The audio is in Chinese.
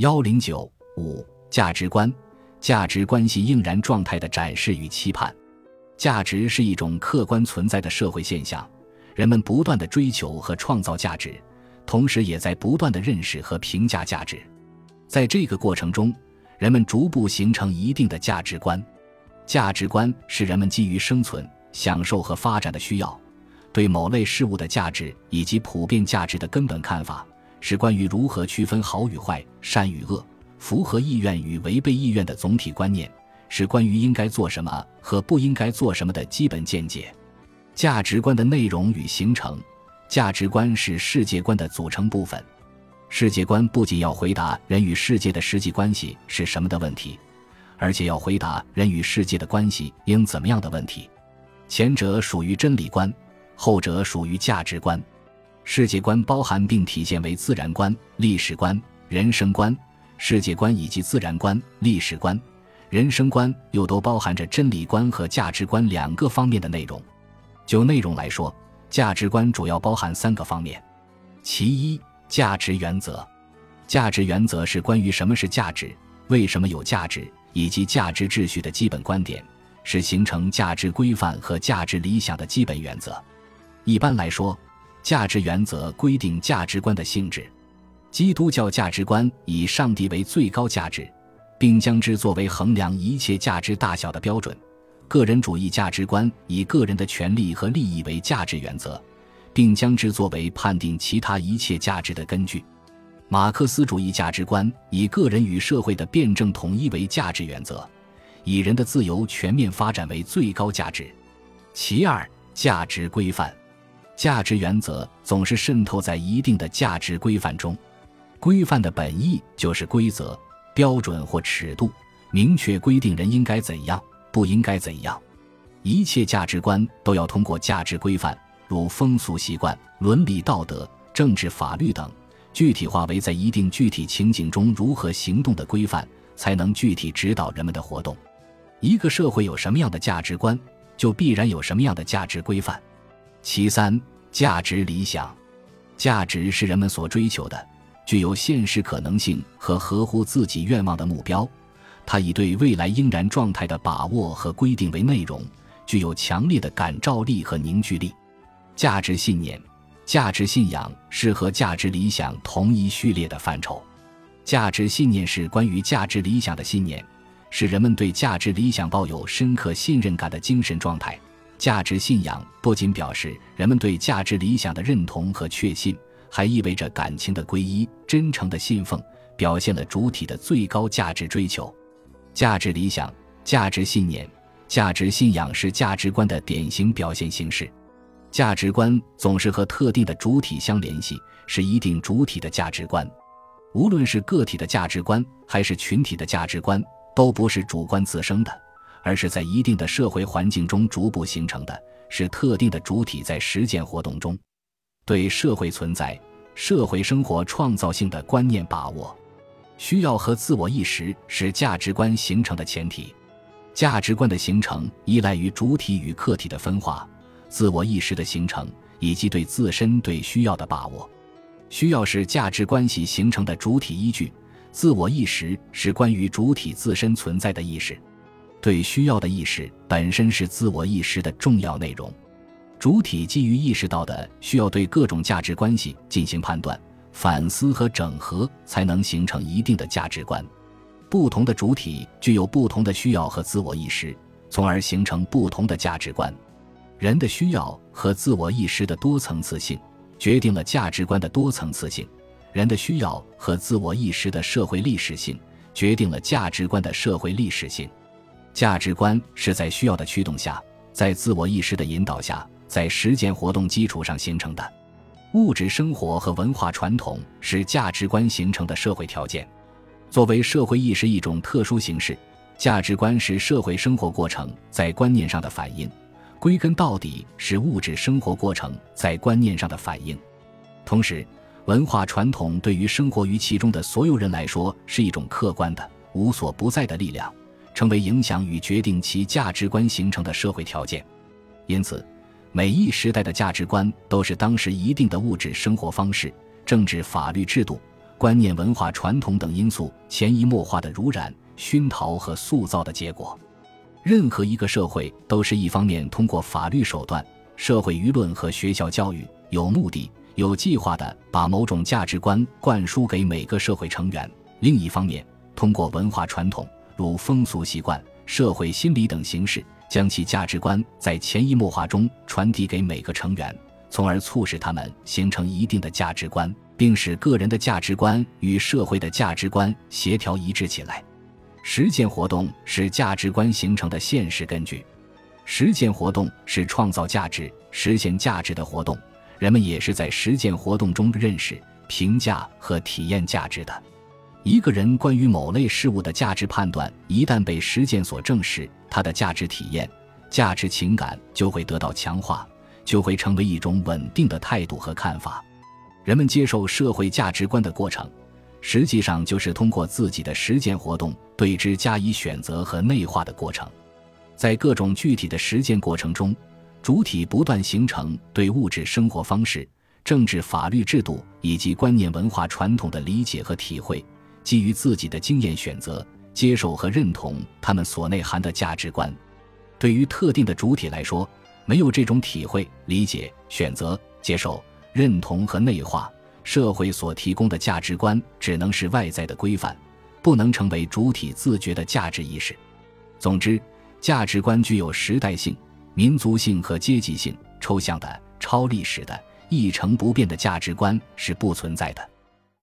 幺零九五价值观，价值关系应然状态的展示与期盼。价值是一种客观存在的社会现象，人们不断的追求和创造价值，同时也在不断的认识和评价价值。在这个过程中，人们逐步形成一定的价值观。价值观是人们基于生存、享受和发展的需要，对某类事物的价值以及普遍价值的根本看法。是关于如何区分好与坏、善与恶、符合意愿与违背意愿的总体观念，是关于应该做什么和不应该做什么的基本见解。价值观的内容与形成，价值观是世界观的组成部分。世界观不仅要回答人与世界的实际关系是什么的问题，而且要回答人与世界的关系应怎么样的问题。前者属于真理观，后者属于价值观。世界观包含并体现为自然观、历史观、人生观、世界观以及自然观、历史观、人生观又都包含着真理观和价值观两个方面的内容。就内容来说，价值观主要包含三个方面：其一，价值原则。价值原则是关于什么是价值、为什么有价值以及价值秩序的基本观点，是形成价值规范和价值理想的基本原则。一般来说。价值原则规定价值观的性质。基督教价值观以上帝为最高价值，并将之作为衡量一切价值大小的标准。个人主义价值观以个人的权利和利益为价值原则，并将之作为判定其他一切价值的根据。马克思主义价值观以个人与社会的辩证统一为价值原则，以人的自由全面发展为最高价值。其二，价值规范。价值原则总是渗透在一定的价值规范中，规范的本意就是规则、标准或尺度，明确规定人应该怎样，不应该怎样。一切价值观都要通过价值规范，如风俗习惯、伦理道德、政治法律等，具体化为在一定具体情景中如何行动的规范，才能具体指导人们的活动。一个社会有什么样的价值观，就必然有什么样的价值规范。其三，价值理想，价值是人们所追求的，具有现实可能性和合乎自己愿望的目标。它以对未来应然状态的把握和规定为内容，具有强烈的感召力和凝聚力。价值信念、价值信仰是和价值理想同一序列的范畴。价值信念是关于价值理想的信念，是人们对价值理想抱有深刻信任感的精神状态。价值信仰不仅表示人们对价值理想的认同和确信，还意味着感情的皈依、真诚的信奉，表现了主体的最高价值追求。价值理想、价值信念、价值信仰是价值观的典型表现形式。价值观总是和特定的主体相联系，是一定主体的价值观。无论是个体的价值观，还是群体的价值观，都不是主观自生的。而是在一定的社会环境中逐步形成的，是特定的主体在实践活动中对社会存在、社会生活创造性的观念把握。需要和自我意识是价值观形成的前提。价值观的形成依赖于主体与客体的分化、自我意识的形成以及对自身对需要的把握。需要是价值关系形成的主体依据，自我意识是关于主体自身存在的意识。对需要的意识本身是自我意识的重要内容，主体基于意识到的需要对各种价值关系进行判断、反思和整合，才能形成一定的价值观。不同的主体具有不同的需要和自我意识，从而形成不同的价值观。人的需要和自我意识的多层次性，决定了价值观的多层次性。人的需要和自我意识的社会历史性，决定了价值观的社会历史性。价值观是在需要的驱动下，在自我意识的引导下，在实践活动基础上形成的。物质生活和文化传统是价值观形成的社会条件。作为社会意识一种特殊形式，价值观是社会生活过程在观念上的反应，归根到底是物质生活过程在观念上的反应。同时，文化传统对于生活于其中的所有人来说是一种客观的、无所不在的力量。成为影响与决定其价值观形成的社会条件，因此，每一时代的价值观都是当时一定的物质生活方式、政治法律制度、观念、文化传统等因素潜移默化的濡染、熏陶和塑造的结果。任何一个社会都是一方面通过法律手段、社会舆论和学校教育，有目的、有计划地把某种价值观灌输给每个社会成员；另一方面，通过文化传统，如风俗习惯、社会心理等形式，将其价值观在潜移默化中传递给每个成员，从而促使他们形成一定的价值观，并使个人的价值观与社会的价值观协调一致起来。实践活动是价值观形成的现实根据，实践活动是创造价值、实现价值的活动。人们也是在实践活动中认识、评价和体验价值的。一个人关于某类事物的价值判断，一旦被实践所证实，他的价值体验、价值情感就会得到强化，就会成为一种稳定的态度和看法。人们接受社会价值观的过程。实际上就是通过自己的实践活动对之加以选择和内化的过程，在各种具体的实践过程中，主体不断形成对物质生活方式、政治法律制度以及观念文化传统的理解和体会，基于自己的经验选择、接受和认同他们所内涵的价值观。对于特定的主体来说，没有这种体会、理解、选择、接受、认同和内化。社会所提供的价值观只能是外在的规范，不能成为主体自觉的价值意识。总之，价值观具有时代性、民族性和阶级性。抽象的、超历史的、一成不变的价值观是不存在的。